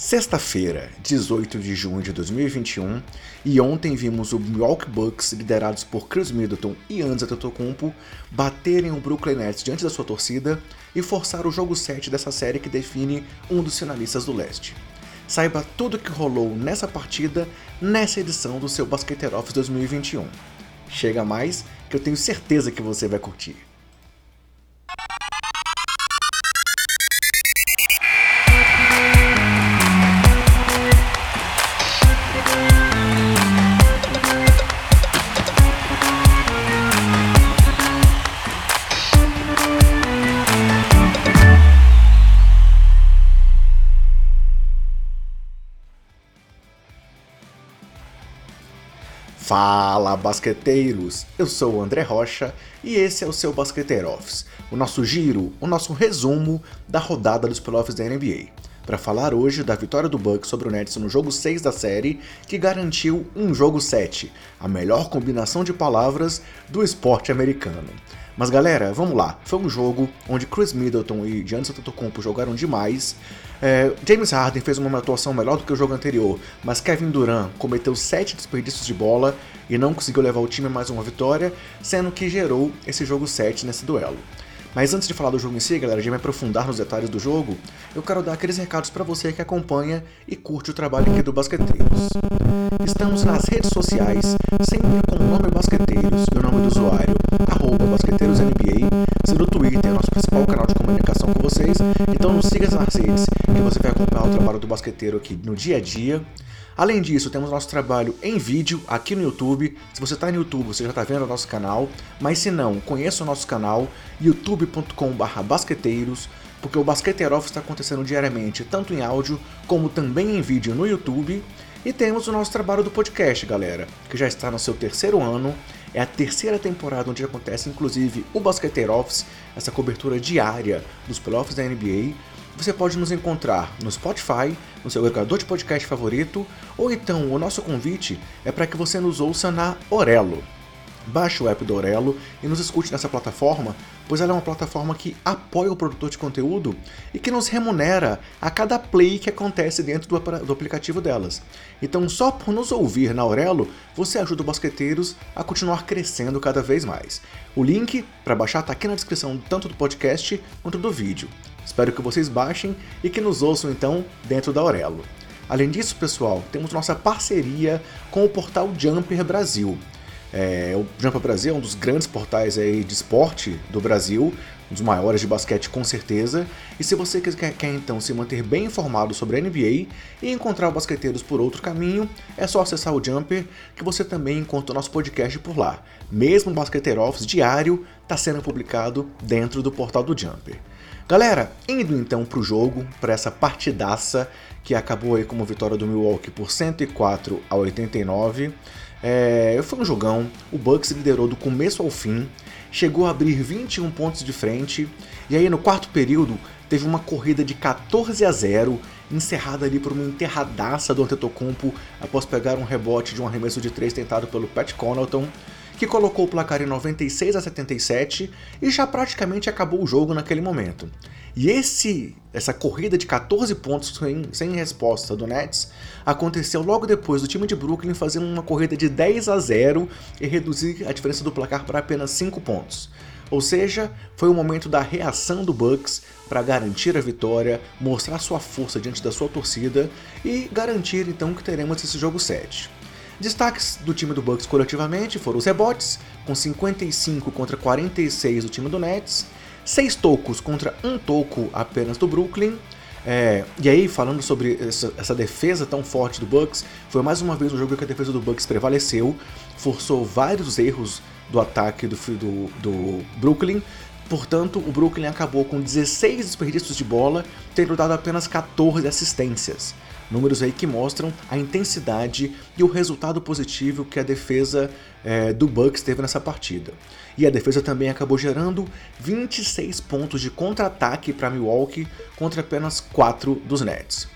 Sexta-feira, 18 de junho de 2021, e ontem vimos o Milwaukee Bucks, liderados por Chris Middleton e Giannis Antetokounmpo, baterem o Brooklyn Nets diante da sua torcida e forçar o jogo 7 dessa série que define um dos finalistas do leste. Saiba tudo o que rolou nessa partida, nessa edição do seu Basqueteiro Office 2021. Chega mais, que eu tenho certeza que você vai curtir. Fala basqueteiros! Eu sou o André Rocha e esse é o seu Basqueteiro Office, o nosso giro, o nosso resumo da rodada dos playoffs da NBA. Para falar hoje da vitória do Bucks sobre o Nets no jogo 6 da série, que garantiu um jogo 7, a melhor combinação de palavras do esporte americano. Mas galera, vamos lá. Foi um jogo onde Chris Middleton e Giannis Antetokounmpo jogaram demais. É, James Harden fez uma atuação melhor do que o jogo anterior, mas Kevin Durant cometeu 7 desperdícios de bola e não conseguiu levar o time a mais uma vitória, sendo que gerou esse jogo 7 nesse duelo. Mas antes de falar do jogo em si, galera, de me aprofundar nos detalhes do jogo, eu quero dar aqueles recados para você que acompanha e curte o trabalho aqui do Basqueteiros. Estamos nas redes sociais, sempre com o nome Basqueteiros e o nome do usuário, arroba BasqueteirosNBA. Se no Twitter é nosso principal canal de comunicação com vocês, então nos siga nas redes que você vai acompanhar o trabalho do Basqueteiro aqui no dia a dia. Além disso, temos nosso trabalho em vídeo aqui no YouTube. Se você está no YouTube, você já está vendo o nosso canal. Mas se não, conheça o nosso canal youtube.com/basqueteiros, porque o Basqueteiro Office está acontecendo diariamente, tanto em áudio como também em vídeo no YouTube. E temos o nosso trabalho do podcast, galera, que já está no seu terceiro ano. É a terceira temporada onde acontece, inclusive, o Basqueteiro Office, essa cobertura diária dos playoffs da NBA você pode nos encontrar no Spotify, no seu agregador de podcast favorito, ou então o nosso convite é para que você nos ouça na Orelo. Baixe o app do Orelo e nos escute nessa plataforma, pois ela é uma plataforma que apoia o produtor de conteúdo e que nos remunera a cada play que acontece dentro do, do aplicativo delas. Então, só por nos ouvir na Orelo, você ajuda o Basqueteiros a continuar crescendo cada vez mais. O link para baixar está aqui na descrição tanto do podcast quanto do vídeo. Espero que vocês baixem e que nos ouçam então dentro da Aurelo. Além disso, pessoal, temos nossa parceria com o portal Jumper Brasil. É, o Jumper Brasil é um dos grandes portais aí de esporte do Brasil, um dos maiores de basquete com certeza. E se você quer, quer então se manter bem informado sobre a NBA e encontrar basqueteiros por outro caminho, é só acessar o Jumper que você também encontra o nosso podcast por lá. Mesmo o Basqueteiro Office diário está sendo publicado dentro do portal do Jumper. Galera, indo então para o jogo, para essa partidaça que acabou aí com uma vitória do Milwaukee por 104 a 89. É, foi um jogão, o Bucks liderou do começo ao fim, chegou a abrir 21 pontos de frente, e aí no quarto período teve uma corrida de 14 a 0, encerrada ali por uma enterradaça do Antetokounmpo após pegar um rebote de um arremesso de 3 tentado pelo Pat Connaughton que colocou o placar em 96 a 77 e já praticamente acabou o jogo naquele momento. E esse essa corrida de 14 pontos sem, sem resposta do Nets aconteceu logo depois do time de Brooklyn fazer uma corrida de 10 a 0 e reduzir a diferença do placar para apenas 5 pontos. Ou seja, foi o momento da reação do Bucks para garantir a vitória, mostrar sua força diante da sua torcida e garantir então que teremos esse jogo 7. Destaques do time do Bucks coletivamente foram os rebotes, com 55 contra 46 do time do Nets, 6 tocos contra 1 toco apenas do Brooklyn. É, e aí, falando sobre essa, essa, defesa tão forte do Bucks, foi mais uma vez um jogo que a defesa do Bucks prevaleceu, forçou vários erros do ataque do, do, do Brooklyn. Portanto, o Brooklyn acabou com 16 desperdícios de bola, tendo dado apenas 14 assistências. Números aí que mostram a intensidade e o resultado positivo que a defesa é, do Bucks teve nessa partida. E a defesa também acabou gerando 26 pontos de contra-ataque para Milwaukee contra apenas 4 dos Nets.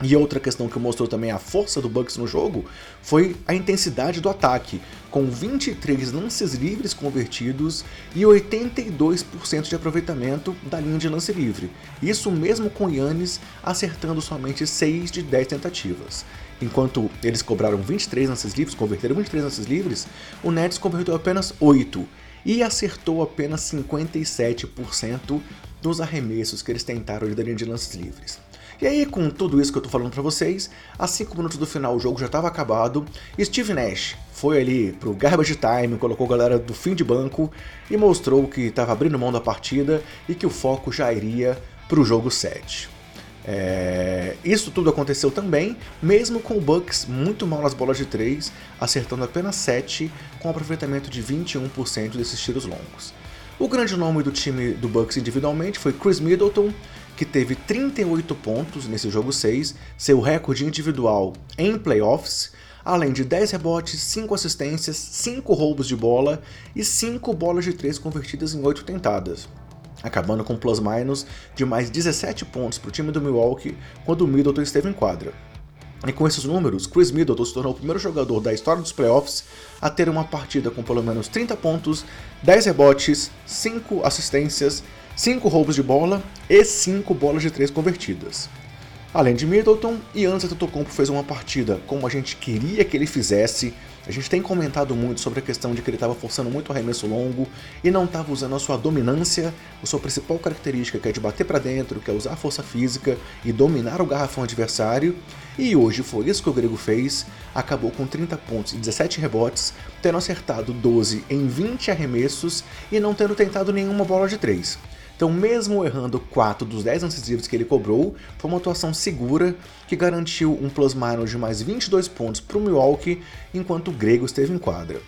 E outra questão que mostrou também a força do Bucks no jogo foi a intensidade do ataque, com 23 lances livres convertidos e 82% de aproveitamento da linha de lance livre. Isso mesmo com Yannis acertando somente 6 de 10 tentativas. Enquanto eles cobraram 23 lances livres, converteram 23 lances livres, o Nets converteu apenas 8 e acertou apenas 57% dos arremessos que eles tentaram da linha de lances livres. E aí, com tudo isso que eu tô falando para vocês, a 5 minutos do final o jogo já estava acabado, Steve Nash foi ali pro garbage time, colocou a galera do fim de banco e mostrou que estava abrindo mão da partida e que o foco já iria pro jogo 7. É... Isso tudo aconteceu também, mesmo com o Bucks muito mal nas bolas de 3, acertando apenas 7, com aproveitamento de 21% desses tiros longos. O grande nome do time do Bucks individualmente foi Chris Middleton, que teve 38 pontos nesse jogo 6, seu recorde individual em playoffs, além de 10 rebotes, 5 assistências, 5 roubos de bola e 5 bolas de 3 convertidas em 8 tentadas, acabando com plus-minus de mais 17 pontos para o time do Milwaukee quando o Middleton esteve em quadra. E com esses números, Chris Middleton se tornou o primeiro jogador da história dos playoffs a ter uma partida com pelo menos 30 pontos, 10 rebotes, 5 assistências 5 roubos de bola e 5 bolas de 3 convertidas. Além de Middleton, Giannis Antetokounmpo fez uma partida como a gente queria que ele fizesse. A gente tem comentado muito sobre a questão de que ele estava forçando muito o arremesso longo e não estava usando a sua dominância, a sua principal característica que é de bater para dentro, que é usar a força física e dominar o garrafão adversário. E hoje foi isso que o Grego fez, acabou com 30 pontos e 17 rebotes, tendo acertado 12 em 20 arremessos e não tendo tentado nenhuma bola de 3. Então, mesmo errando 4 dos 10 lances que ele cobrou, foi uma atuação segura que garantiu um plus-minus de mais 22 pontos para o Milwaukee, enquanto o Grego esteve em quadra.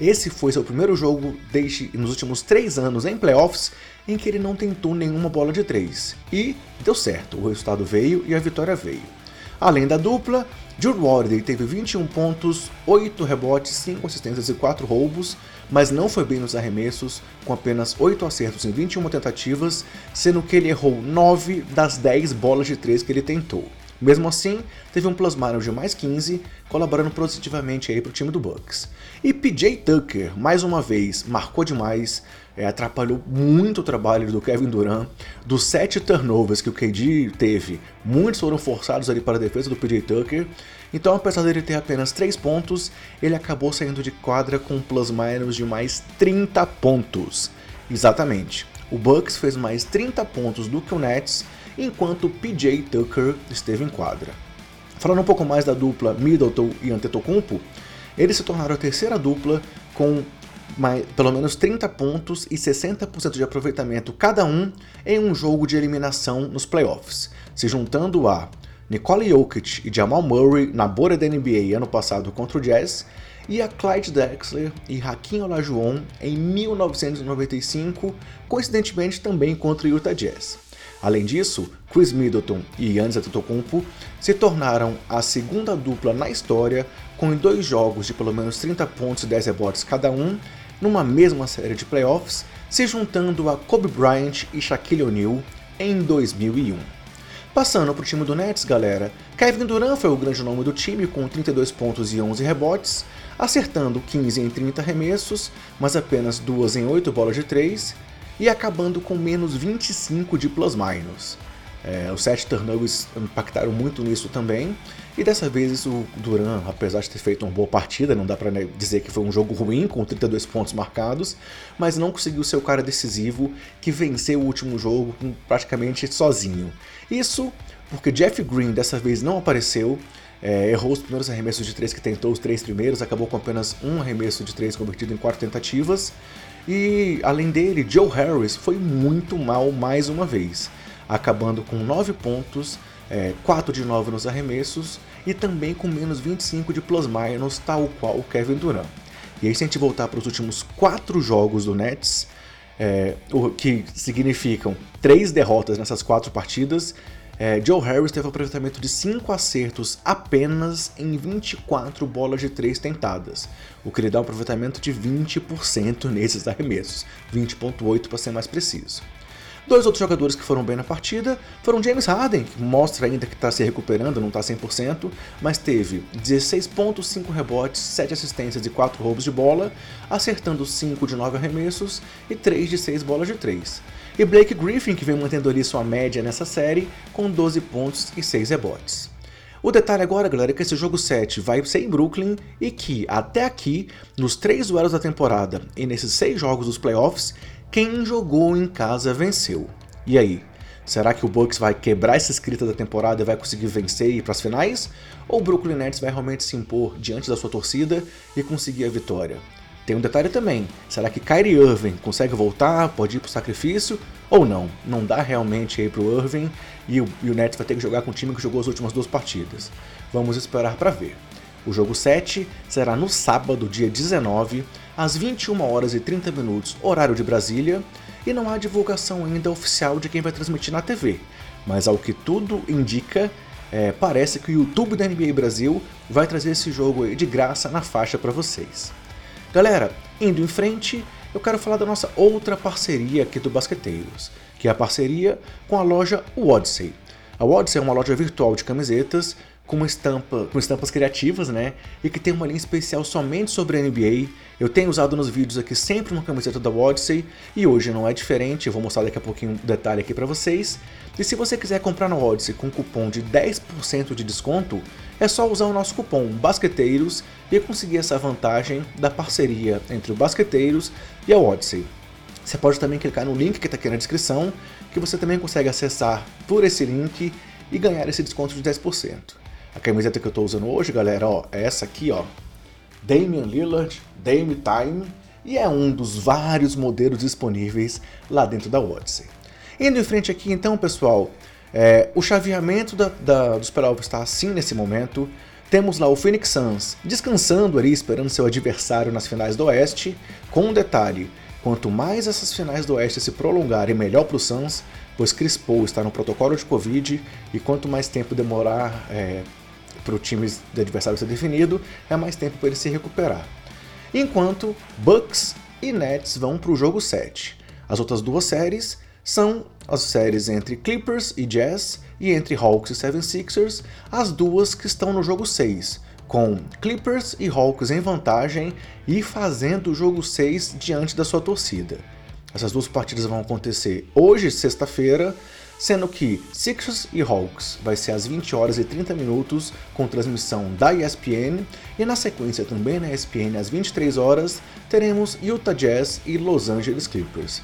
Esse foi seu primeiro jogo desde nos últimos 3 anos em playoffs em que ele não tentou nenhuma bola de 3. E deu certo, o resultado veio e a vitória veio. Além da dupla, Jude Wardy teve 21 pontos, 8 rebotes, 5 assistências e 4 roubos, mas não foi bem nos arremessos, com apenas 8 acertos em 21 tentativas, sendo que ele errou 9 das 10 bolas de 3 que ele tentou. Mesmo assim, teve um plus-minus de mais 15, colaborando positivamente aí para o time do Bucks. E PJ Tucker, mais uma vez, marcou demais, é, atrapalhou muito o trabalho do Kevin Durant. Dos sete turnovers que o KD teve, muitos foram forçados ali para a defesa do PJ Tucker. Então, apesar dele ter apenas 3 pontos, ele acabou saindo de quadra com plus-minus de mais 30 pontos. Exatamente. O Bucks fez mais 30 pontos do que o Nets, enquanto PJ Tucker esteve em quadra. Falando um pouco mais da dupla Middleton e Antetokounmpo, eles se tornaram a terceira dupla com mais, pelo menos 30 pontos e 60% de aproveitamento cada um em um jogo de eliminação nos playoffs, se juntando a Nicole Jokic e Jamal Murray na bolha da NBA ano passado contra o Jazz, e a Clyde Drexler e Hakim Olajuwon em 1995, coincidentemente também contra o Utah Jazz. Além disso, Chris Middleton e Giannis Antetokounmpo se tornaram a segunda dupla na história com dois jogos de pelo menos 30 pontos e 10 rebotes cada um, numa mesma série de playoffs, se juntando a Kobe Bryant e Shaquille O'Neal em 2001. Passando para o time do Nets, galera, Kevin Durant foi o grande nome do time com 32 pontos e 11 rebotes, acertando 15 em 30 arremessos, mas apenas 2 em 8 bolas de 3, e acabando com menos 25 de plus-minus. É, os 7 turnovers impactaram muito nisso também, e dessa vez o Duran, apesar de ter feito uma boa partida, não dá para né, dizer que foi um jogo ruim com 32 pontos marcados, mas não conseguiu ser o cara decisivo que venceu o último jogo praticamente sozinho. Isso porque Jeff Green dessa vez não apareceu, é, errou os primeiros arremessos de três que tentou, os três primeiros, acabou com apenas um arremesso de três convertido em quatro tentativas. E além dele, Joe Harris foi muito mal mais uma vez, acabando com 9 pontos, é, 4 de 9 nos arremessos e também com menos 25 de plus-minus, tal qual o Kevin Durant. E aí, se a gente voltar para os últimos 4 jogos do Nets, é, o que significam 3 derrotas nessas 4 partidas, é, Joe Harris teve um aproveitamento de 5 acertos apenas em 24 bolas de 3 tentadas, o que lhe dá um aproveitamento de 20% nesses arremessos, 20.8 para ser mais preciso. Dois outros jogadores que foram bem na partida foram James Harden, que mostra ainda que está se recuperando, não está 100%, mas teve 16 pontos, 5 rebotes, 7 assistências e 4 roubos de bola, acertando 5 de 9 arremessos e 3 de 6 bolas de 3. E Blake Griffin, que vem mantendo ali sua média nessa série, com 12 pontos e 6 rebotes. O detalhe agora, galera, é que esse jogo 7 vai ser em Brooklyn e que, até aqui, nos 3 duelos da temporada e nesses 6 jogos dos playoffs, quem jogou em casa venceu. E aí? Será que o Bucks vai quebrar essa escrita da temporada e vai conseguir vencer e ir para as finais? Ou o Brooklyn Nets vai realmente se impor diante da sua torcida e conseguir a vitória? Tem um detalhe também, será que Kyrie Irving consegue voltar, pode ir pro sacrifício ou não? Não dá realmente aí pro Irving e o, e o Nets vai ter que jogar com o time que jogou as últimas duas partidas. Vamos esperar para ver. O jogo 7 será no sábado, dia 19, às 21 horas e 30 minutos, horário de Brasília, e não há divulgação ainda oficial de quem vai transmitir na TV. Mas ao que tudo indica, é, parece que o YouTube da NBA Brasil vai trazer esse jogo de graça na faixa para vocês. Galera, indo em frente, eu quero falar da nossa outra parceria aqui do Basqueteiros, que é a parceria com a loja Odyssey. A Odyssey é uma loja virtual de camisetas com estampa, com estampas criativas, né? E que tem uma linha especial somente sobre a NBA. Eu tenho usado nos vídeos aqui sempre uma camiseta da Odyssey e hoje não é diferente. Eu vou mostrar daqui a pouquinho um detalhe aqui para vocês. E se você quiser comprar na Odyssey com cupom de 10% de desconto, é só usar o nosso cupom Basqueteiros e conseguir essa vantagem da parceria entre o Basqueteiros e a Odyssey. Você pode também clicar no link que está aqui na descrição, que você também consegue acessar por esse link e ganhar esse desconto de 10%. A camiseta que eu estou usando hoje, galera, ó, é essa aqui, ó. Damian Lillard, Dame Time, e é um dos vários modelos disponíveis lá dentro da Odyssey. Indo em frente aqui então, pessoal, é, o chaveamento da, da, dos playoffs está assim nesse momento. Temos lá o Phoenix Suns descansando ali, esperando seu adversário nas finais do Oeste, com um detalhe, quanto mais essas finais do Oeste se prolongarem, melhor para o Suns, pois Chris Paul está no protocolo de Covid e quanto mais tempo demorar é, para o time de adversário ser definido, é mais tempo para ele se recuperar. Enquanto Bucks e Nets vão para o jogo 7. As outras duas séries são as séries entre Clippers e Jazz e entre Hawks e 76ers, as duas que estão no jogo 6, com Clippers e Hawks em vantagem e fazendo o jogo 6 diante da sua torcida. Essas duas partidas vão acontecer hoje, sexta-feira, sendo que Sixers e Hawks vai ser às 20 horas e 30 minutos com transmissão da ESPN e na sequência também na ESPN às 23 horas teremos Utah Jazz e Los Angeles Clippers.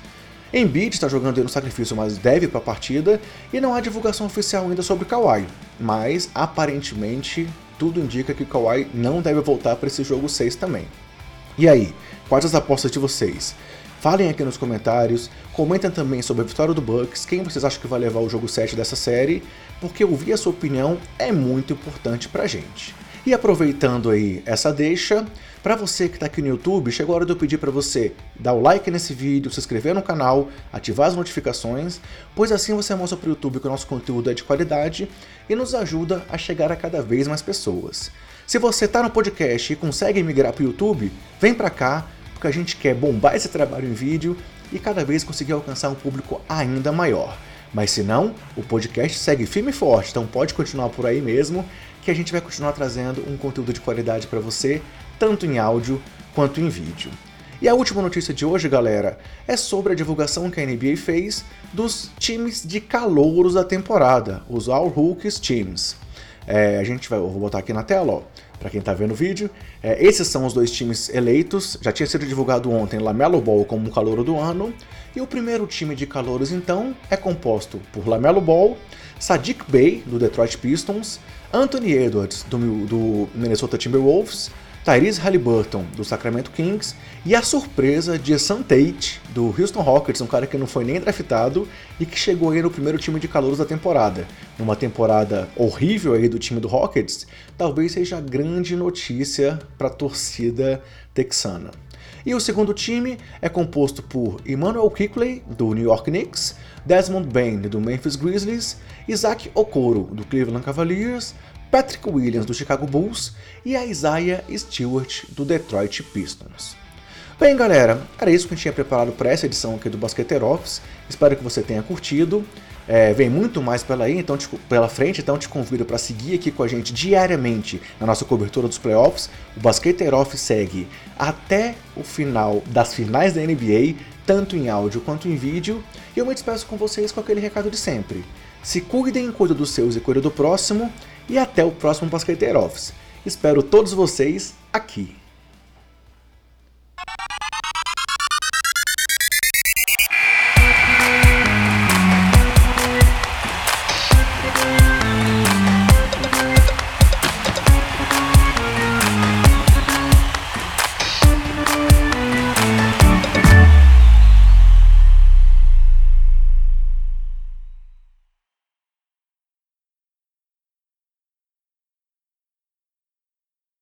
Embiid está jogando no sacrifício, mas deve para a partida, e não há divulgação oficial ainda sobre Kawhi, mas aparentemente tudo indica que Kawhi não deve voltar para esse jogo 6 também. E aí, quais as apostas de vocês? Falem aqui nos comentários, comentem também sobre a vitória do Bucks, quem vocês acham que vai levar o jogo 7 dessa série, porque ouvir a sua opinião é muito importante pra gente. E aproveitando aí essa deixa, para você que está aqui no YouTube, chegou a hora de eu pedir para você dar o like nesse vídeo, se inscrever no canal, ativar as notificações, pois assim você mostra para o YouTube que o nosso conteúdo é de qualidade e nos ajuda a chegar a cada vez mais pessoas. Se você está no podcast e consegue migrar para o YouTube, vem para cá, porque a gente quer bombar esse trabalho em vídeo e cada vez conseguir alcançar um público ainda maior. Mas se não, o podcast segue firme e forte, então pode continuar por aí mesmo, que a gente vai continuar trazendo um conteúdo de qualidade para você, tanto em áudio quanto em vídeo. E a última notícia de hoje, galera, é sobre a divulgação que a NBA fez dos times de calouros da temporada, os All Rookies Teams. É, a gente vai, eu vou botar aqui na tela, ó, para quem está vendo o vídeo. É, esses são os dois times eleitos. Já tinha sido divulgado ontem Lamelo Ball como calouro do ano. E o primeiro time de calouros, então, é composto por Lamelo Ball, Sadiq Bey, do Detroit Pistons, Anthony Edwards, do, do Minnesota Timberwolves, Tyrese Halliburton, do Sacramento Kings, e a surpresa de Sam Tate, do Houston Rockets, um cara que não foi nem draftado e que chegou aí no primeiro time de calouros da temporada. Numa temporada horrível aí do time do Rockets, talvez seja a grande notícia para a torcida texana. E o segundo time é composto por Emmanuel Quickley, do New York Knicks, Desmond Bain, do Memphis Grizzlies, Isaac Okoro, do Cleveland Cavaliers, Patrick Williams do Chicago Bulls e a Isaiah Stewart do Detroit Pistons. Bem, galera, era isso que a gente tinha preparado para essa edição aqui do Basqueteiro Office. Espero que você tenha curtido. É, vem muito mais pela aí, então te, pela frente, então te convido para seguir aqui com a gente diariamente na nossa cobertura dos playoffs. O Basqueteiro Off segue até o final das finais da NBA, tanto em áudio quanto em vídeo. E eu me despeço com vocês com aquele recado de sempre. Se cuidem, cuidem dos seus e cuidem do próximo. E até o próximo Basqueteiro Office. Espero todos vocês aqui.